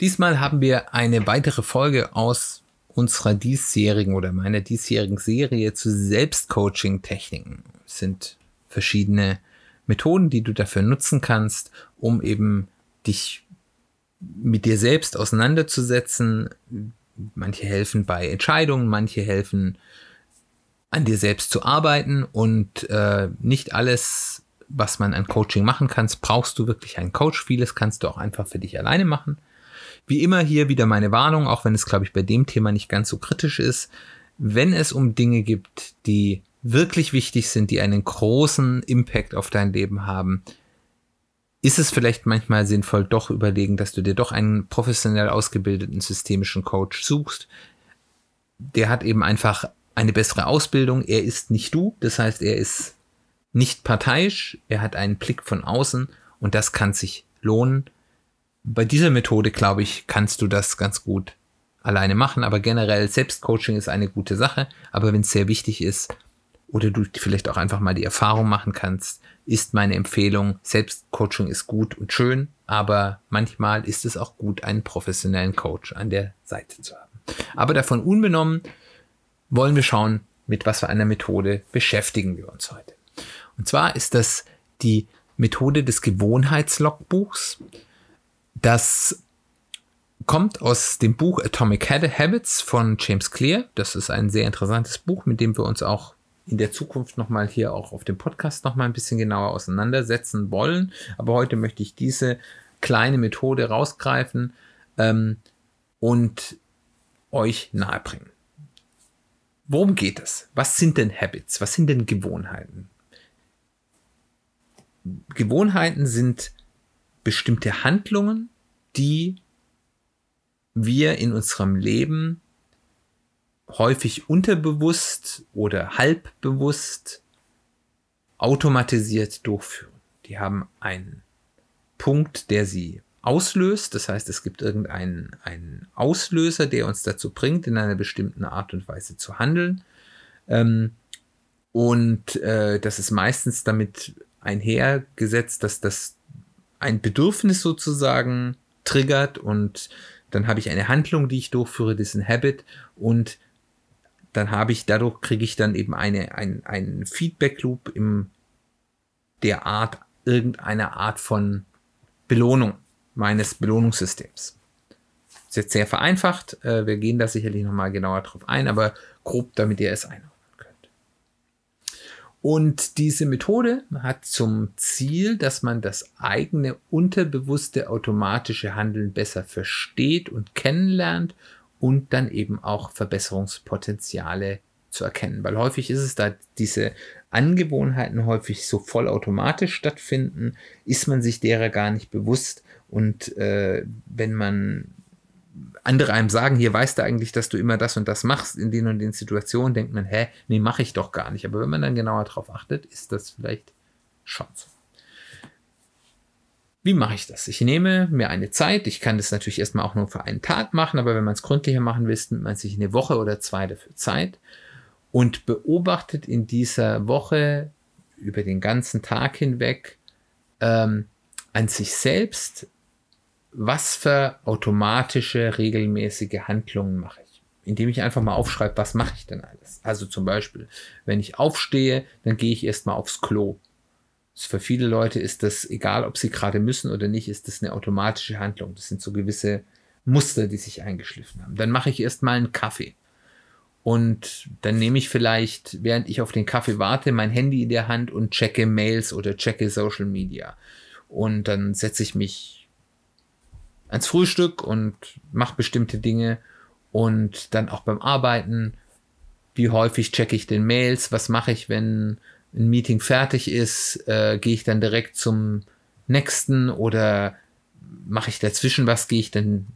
Diesmal haben wir eine weitere Folge aus unserer diesjährigen oder meiner diesjährigen Serie zu Selbstcoaching-Techniken. Es sind verschiedene Methoden, die du dafür nutzen kannst, um eben dich mit dir selbst auseinanderzusetzen. Manche helfen bei Entscheidungen, manche helfen an dir selbst zu arbeiten und äh, nicht alles, was man an Coaching machen kann, brauchst du wirklich einen Coach. Vieles kannst du auch einfach für dich alleine machen. Wie immer hier wieder meine Warnung, auch wenn es, glaube ich, bei dem Thema nicht ganz so kritisch ist. Wenn es um Dinge gibt, die wirklich wichtig sind, die einen großen Impact auf dein Leben haben, ist es vielleicht manchmal sinnvoll, doch überlegen, dass du dir doch einen professionell ausgebildeten systemischen Coach suchst. Der hat eben einfach eine bessere Ausbildung. Er ist nicht du, das heißt, er ist nicht parteiisch, er hat einen Blick von außen und das kann sich lohnen bei dieser Methode, glaube ich, kannst du das ganz gut alleine machen, aber generell Selbstcoaching ist eine gute Sache, aber wenn es sehr wichtig ist oder du vielleicht auch einfach mal die Erfahrung machen kannst, ist meine Empfehlung, Selbstcoaching ist gut und schön, aber manchmal ist es auch gut, einen professionellen Coach an der Seite zu haben. Aber davon unbenommen wollen wir schauen, mit was für einer Methode beschäftigen wir uns heute. Und zwar ist das die Methode des Gewohnheitslogbuchs. Das kommt aus dem Buch Atomic Habits von James Clear. Das ist ein sehr interessantes Buch, mit dem wir uns auch in der Zukunft nochmal hier auch auf dem Podcast nochmal ein bisschen genauer auseinandersetzen wollen. Aber heute möchte ich diese kleine Methode rausgreifen ähm, und euch nahebringen. Worum geht es? Was sind denn Habits? Was sind denn Gewohnheiten? Gewohnheiten sind bestimmte Handlungen, die wir in unserem Leben häufig unterbewusst oder halbbewusst automatisiert durchführen. Die haben einen Punkt, der sie auslöst. Das heißt, es gibt irgendeinen einen Auslöser, der uns dazu bringt, in einer bestimmten Art und Weise zu handeln. Ähm, und äh, das ist meistens damit einhergesetzt, dass das ein Bedürfnis sozusagen triggert und dann habe ich eine Handlung, die ich durchführe, diesen Habit und dann habe ich, dadurch kriege ich dann eben eine, ein, ein Feedback-Loop im der Art, irgendeiner Art von Belohnung meines Belohnungssystems. Das ist jetzt sehr vereinfacht, äh, wir gehen da sicherlich nochmal genauer drauf ein, aber grob, damit ihr es einordnet. Und diese Methode hat zum Ziel, dass man das eigene unterbewusste automatische Handeln besser versteht und kennenlernt und dann eben auch Verbesserungspotenziale zu erkennen. Weil häufig ist es da diese Angewohnheiten häufig so vollautomatisch stattfinden, ist man sich derer gar nicht bewusst. Und äh, wenn man andere einem sagen, hier weißt du eigentlich, dass du immer das und das machst in den und den Situationen, denkt man, hä, nee, mache ich doch gar nicht. Aber wenn man dann genauer drauf achtet, ist das vielleicht schon so. Wie mache ich das? Ich nehme mir eine Zeit. Ich kann das natürlich erstmal auch nur für einen Tag machen, aber wenn man es gründlicher machen will, nimmt man sich eine Woche oder zwei dafür Zeit und beobachtet in dieser Woche über den ganzen Tag hinweg ähm, an sich selbst, was für automatische, regelmäßige Handlungen mache ich? Indem ich einfach mal aufschreibe, was mache ich denn alles? Also zum Beispiel, wenn ich aufstehe, dann gehe ich erstmal aufs Klo. Für viele Leute ist das, egal ob sie gerade müssen oder nicht, ist das eine automatische Handlung. Das sind so gewisse Muster, die sich eingeschliffen haben. Dann mache ich erstmal einen Kaffee. Und dann nehme ich vielleicht, während ich auf den Kaffee warte, mein Handy in der Hand und checke Mails oder checke Social Media. Und dann setze ich mich ans Frühstück und mache bestimmte Dinge und dann auch beim Arbeiten, wie häufig checke ich den Mails, was mache ich, wenn ein Meeting fertig ist, äh, gehe ich dann direkt zum nächsten oder mache ich dazwischen was, gehe ich dann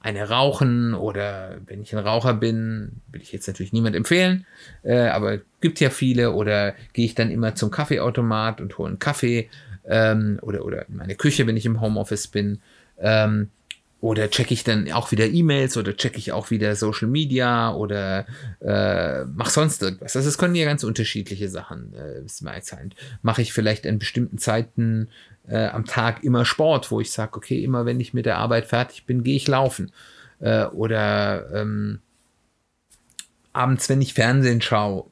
eine rauchen oder wenn ich ein Raucher bin, will ich jetzt natürlich niemand empfehlen, äh, aber gibt ja viele oder gehe ich dann immer zum Kaffeeautomat und hole einen Kaffee ähm, oder, oder in meine Küche, wenn ich im Homeoffice bin. Ähm, oder checke ich dann auch wieder E-Mails oder checke ich auch wieder Social Media oder äh, mach sonst irgendwas. Also es können ja ganz unterschiedliche Sachen äh, sein. Mache ich vielleicht an bestimmten Zeiten äh, am Tag immer Sport, wo ich sage, okay, immer wenn ich mit der Arbeit fertig bin, gehe ich laufen. Äh, oder ähm, abends, wenn ich Fernsehen schaue,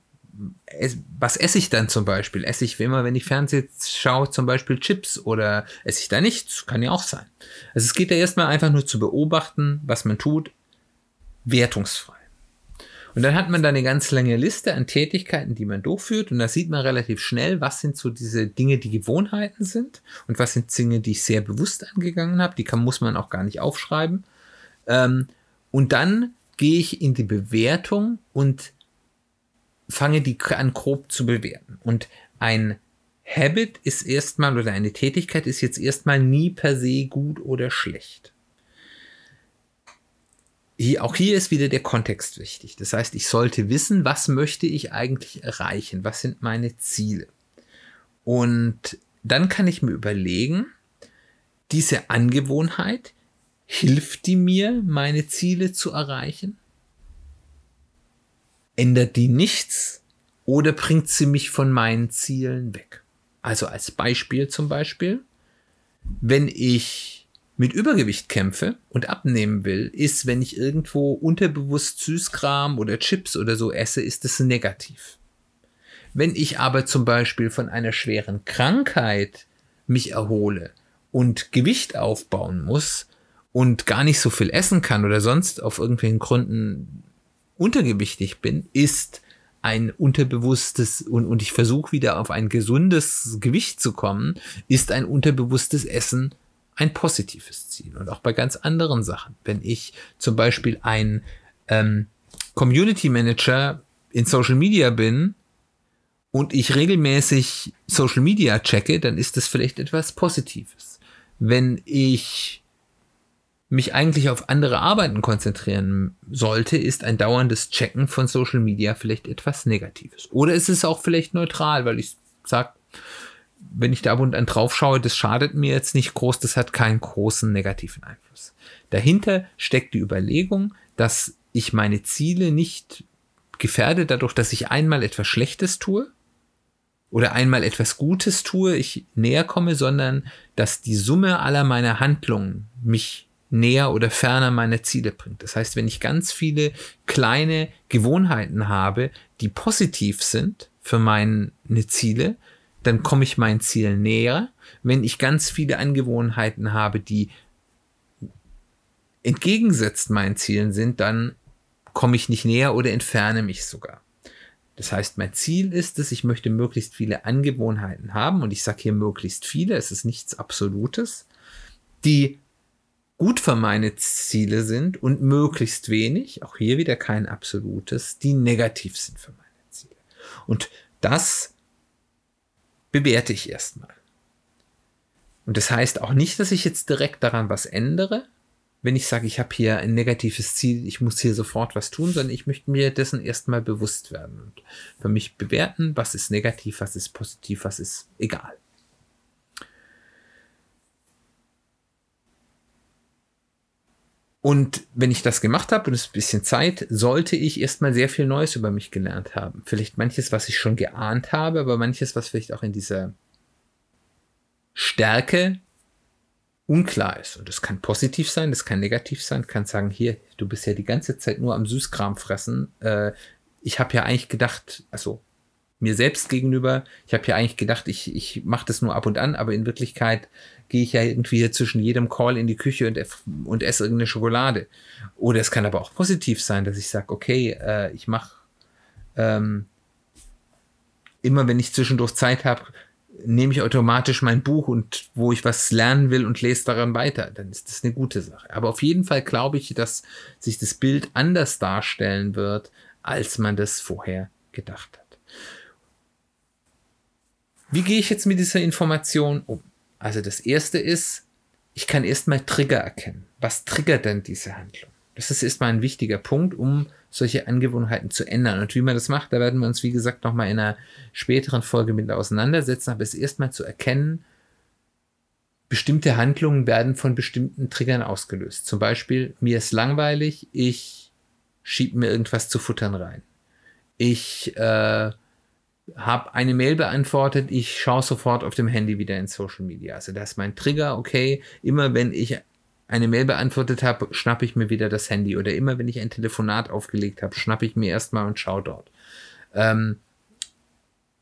was esse ich dann zum Beispiel? Esse ich immer, wenn ich Fernsehen schaue, zum Beispiel Chips oder esse ich da nichts? Kann ja auch sein. Also es geht ja erstmal einfach nur zu beobachten, was man tut, wertungsfrei. Und dann hat man da eine ganz lange Liste an Tätigkeiten, die man durchführt. Und da sieht man relativ schnell, was sind so diese Dinge, die Gewohnheiten sind und was sind Dinge, die ich sehr bewusst angegangen habe. Die kann, muss man auch gar nicht aufschreiben. Ähm, und dann gehe ich in die Bewertung und fange die an grob zu bewerten. Und ein Habit ist erstmal oder eine Tätigkeit ist jetzt erstmal nie per se gut oder schlecht. Hier, auch hier ist wieder der Kontext wichtig. Das heißt, ich sollte wissen, was möchte ich eigentlich erreichen? Was sind meine Ziele? Und dann kann ich mir überlegen, diese Angewohnheit, hilft die mir, meine Ziele zu erreichen? Ändert die nichts oder bringt sie mich von meinen Zielen weg? Also als Beispiel zum Beispiel, wenn ich mit Übergewicht kämpfe und abnehmen will, ist, wenn ich irgendwo unterbewusst Süßkram oder Chips oder so esse, ist es negativ. Wenn ich aber zum Beispiel von einer schweren Krankheit mich erhole und Gewicht aufbauen muss und gar nicht so viel essen kann oder sonst auf irgendwelchen Gründen untergewichtig bin, ist ein unterbewusstes und, und ich versuche wieder auf ein gesundes Gewicht zu kommen, ist ein unterbewusstes Essen ein positives Ziel. Und auch bei ganz anderen Sachen. Wenn ich zum Beispiel ein ähm, Community Manager in Social Media bin und ich regelmäßig Social Media checke, dann ist das vielleicht etwas Positives. Wenn ich mich eigentlich auf andere Arbeiten konzentrieren sollte, ist ein dauerndes Checken von Social Media vielleicht etwas Negatives. Oder ist es auch vielleicht neutral, weil ich sage, wenn ich da ab und an drauf schaue, das schadet mir jetzt nicht groß, das hat keinen großen negativen Einfluss. Dahinter steckt die Überlegung, dass ich meine Ziele nicht gefährde dadurch, dass ich einmal etwas Schlechtes tue oder einmal etwas Gutes tue, ich näher komme, sondern dass die Summe aller meiner Handlungen mich näher oder ferner meine Ziele bringt. Das heißt, wenn ich ganz viele kleine Gewohnheiten habe, die positiv sind für meine Ziele, dann komme ich mein Ziel näher. Wenn ich ganz viele Angewohnheiten habe, die entgegensetzt meinen Zielen sind, dann komme ich nicht näher oder entferne mich sogar. Das heißt, mein Ziel ist es, ich möchte möglichst viele Angewohnheiten haben und ich sage hier möglichst viele, es ist nichts Absolutes, die gut für meine Ziele sind und möglichst wenig, auch hier wieder kein absolutes, die negativ sind für meine Ziele. Und das bewerte ich erstmal. Und das heißt auch nicht, dass ich jetzt direkt daran was ändere, wenn ich sage, ich habe hier ein negatives Ziel, ich muss hier sofort was tun, sondern ich möchte mir dessen erstmal bewusst werden und für mich bewerten, was ist negativ, was ist positiv, was ist egal. Und wenn ich das gemacht habe und es ein bisschen Zeit, sollte ich erstmal sehr viel Neues über mich gelernt haben. Vielleicht manches, was ich schon geahnt habe, aber manches, was vielleicht auch in dieser Stärke unklar ist. Und das kann positiv sein, das kann negativ sein, kann sagen, hier, du bist ja die ganze Zeit nur am Süßkram fressen. Äh, ich habe ja eigentlich gedacht, also mir selbst gegenüber, ich habe ja eigentlich gedacht, ich, ich mache das nur ab und an, aber in Wirklichkeit gehe ich ja irgendwie hier zwischen jedem Call in die Küche und, und esse irgendeine Schokolade. Oder es kann aber auch positiv sein, dass ich sage, okay, äh, ich mache ähm, immer, wenn ich zwischendurch Zeit habe, nehme ich automatisch mein Buch und wo ich was lernen will und lese daran weiter. Dann ist das eine gute Sache. Aber auf jeden Fall glaube ich, dass sich das Bild anders darstellen wird, als man das vorher gedacht hat. Wie gehe ich jetzt mit dieser Information um? Also das erste ist, ich kann erstmal Trigger erkennen. was triggert denn diese Handlung? Das ist erstmal ein wichtiger Punkt, um solche Angewohnheiten zu ändern. Und wie man das macht, da werden wir uns, wie gesagt, nochmal in einer späteren Folge mit auseinandersetzen. Aber es erstmal zu erkennen, bestimmte Handlungen werden von bestimmten Triggern ausgelöst. Zum Beispiel, mir ist langweilig, ich schiebe mir irgendwas zu futtern rein. Ich äh, habe eine Mail beantwortet, ich schaue sofort auf dem Handy wieder in Social Media. Also das ist mein Trigger, okay. Immer wenn ich eine Mail beantwortet habe, schnappe ich mir wieder das Handy. Oder immer wenn ich ein Telefonat aufgelegt habe, schnappe ich mir erstmal und schaue dort. Ähm,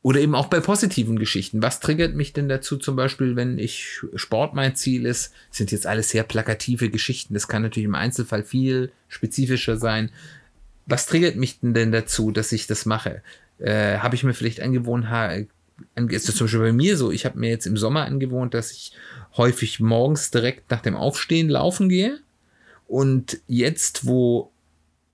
oder eben auch bei positiven Geschichten. Was triggert mich denn dazu zum Beispiel, wenn ich Sport mein Ziel ist? Sind jetzt alles sehr plakative Geschichten. Das kann natürlich im Einzelfall viel spezifischer sein. Was triggert mich denn, dazu, dass ich das mache? Äh, habe ich mir vielleicht angewohnt, ist das zum Beispiel bei mir so, ich habe mir jetzt im Sommer angewohnt, dass ich häufig morgens direkt nach dem Aufstehen laufen gehe. Und jetzt, wo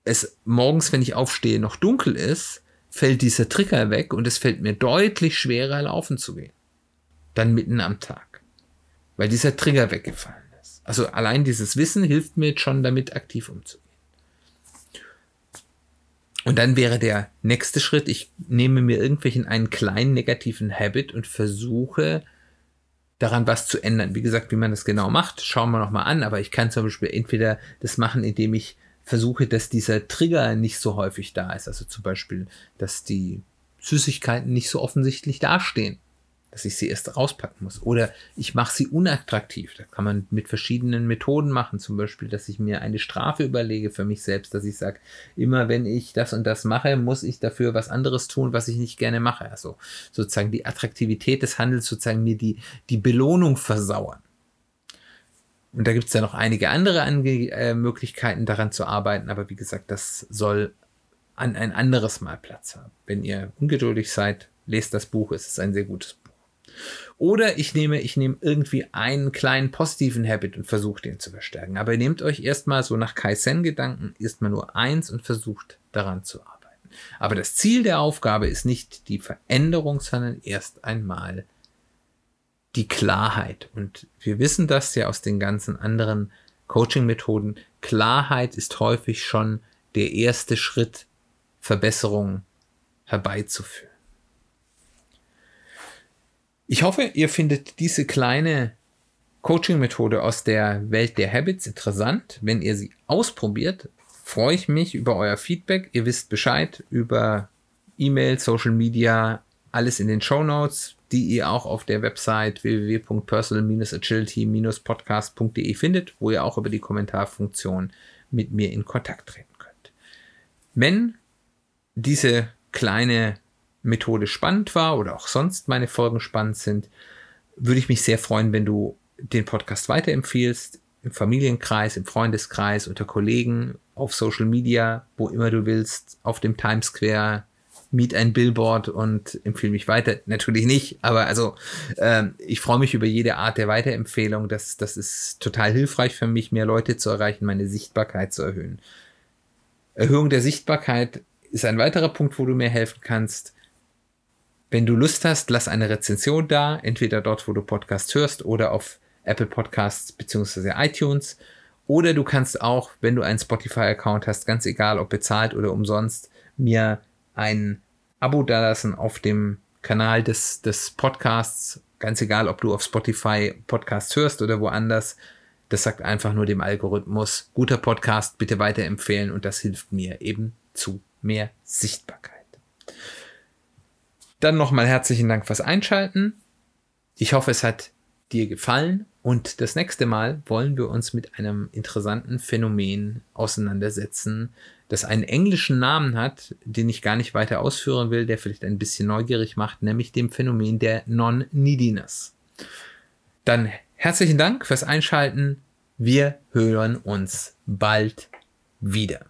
es morgens, wenn ich aufstehe, noch dunkel ist, fällt dieser Trigger weg und es fällt mir deutlich schwerer, laufen zu gehen. Dann mitten am Tag. Weil dieser Trigger weggefallen ist. Also allein dieses Wissen hilft mir jetzt schon damit, aktiv umzugehen. Und dann wäre der nächste Schritt, ich nehme mir irgendwelchen einen kleinen negativen Habit und versuche daran was zu ändern. Wie gesagt, wie man das genau macht, schauen wir nochmal an, aber ich kann zum Beispiel entweder das machen, indem ich versuche, dass dieser Trigger nicht so häufig da ist. Also zum Beispiel, dass die Süßigkeiten nicht so offensichtlich dastehen, dass ich sie erst rauspacken muss. Oder ich mache sie unattraktiv. Da kann man mit verschiedenen Methoden machen. Zum Beispiel, dass ich mir eine Strafe überlege für mich selbst, dass ich sage, immer wenn ich das und das mache, muss ich dafür was anderes tun, was ich nicht gerne mache. Also sozusagen die Attraktivität des Handels, sozusagen mir die, die Belohnung versauern. Und da gibt es ja noch einige andere Ange äh, Möglichkeiten daran zu arbeiten, aber wie gesagt, das soll an ein anderes Mal Platz haben. Wenn ihr ungeduldig seid, lest das Buch, es ist ein sehr gutes Buch. Oder ich nehme, ich nehme irgendwie einen kleinen positiven Habit und versuche den zu verstärken. Aber nehmt euch erstmal so nach Kaizen-Gedanken erstmal nur eins und versucht daran zu arbeiten. Aber das Ziel der Aufgabe ist nicht die Veränderung, sondern erst einmal die Klarheit. Und wir wissen das ja aus den ganzen anderen Coaching-Methoden. Klarheit ist häufig schon der erste Schritt, Verbesserungen herbeizuführen. Ich hoffe, ihr findet diese kleine Coaching-Methode aus der Welt der Habits interessant. Wenn ihr sie ausprobiert, freue ich mich über euer Feedback. Ihr wisst Bescheid über E-Mail, Social Media, alles in den Show Notes die ihr auch auf der Website www.personal-agility-podcast.de findet, wo ihr auch über die Kommentarfunktion mit mir in Kontakt treten könnt. Wenn diese kleine Methode spannend war oder auch sonst meine Folgen spannend sind, würde ich mich sehr freuen, wenn du den Podcast weiterempfiehlst, im Familienkreis, im Freundeskreis, unter Kollegen, auf Social Media, wo immer du willst, auf dem Times Square, miet ein Billboard und empfehle mich weiter. Natürlich nicht, aber also ähm, ich freue mich über jede Art der Weiterempfehlung. Das, das ist total hilfreich für mich, mehr Leute zu erreichen, meine Sichtbarkeit zu erhöhen. Erhöhung der Sichtbarkeit ist ein weiterer Punkt, wo du mir helfen kannst. Wenn du Lust hast, lass eine Rezension da, entweder dort, wo du Podcast hörst oder auf Apple Podcasts bzw. iTunes. Oder du kannst auch, wenn du einen Spotify-Account hast, ganz egal ob bezahlt oder umsonst, mir ein Abo dalassen auf dem Kanal des, des Podcasts. Ganz egal, ob du auf Spotify Podcasts hörst oder woanders. Das sagt einfach nur dem Algorithmus, guter Podcast, bitte weiterempfehlen und das hilft mir eben zu mehr Sichtbarkeit. Dann nochmal herzlichen Dank fürs Einschalten. Ich hoffe, es hat dir gefallen und das nächste Mal wollen wir uns mit einem interessanten Phänomen auseinandersetzen, das einen englischen Namen hat, den ich gar nicht weiter ausführen will, der vielleicht ein bisschen neugierig macht, nämlich dem Phänomen der Non-Neediness. Dann herzlichen Dank fürs Einschalten. Wir hören uns bald wieder.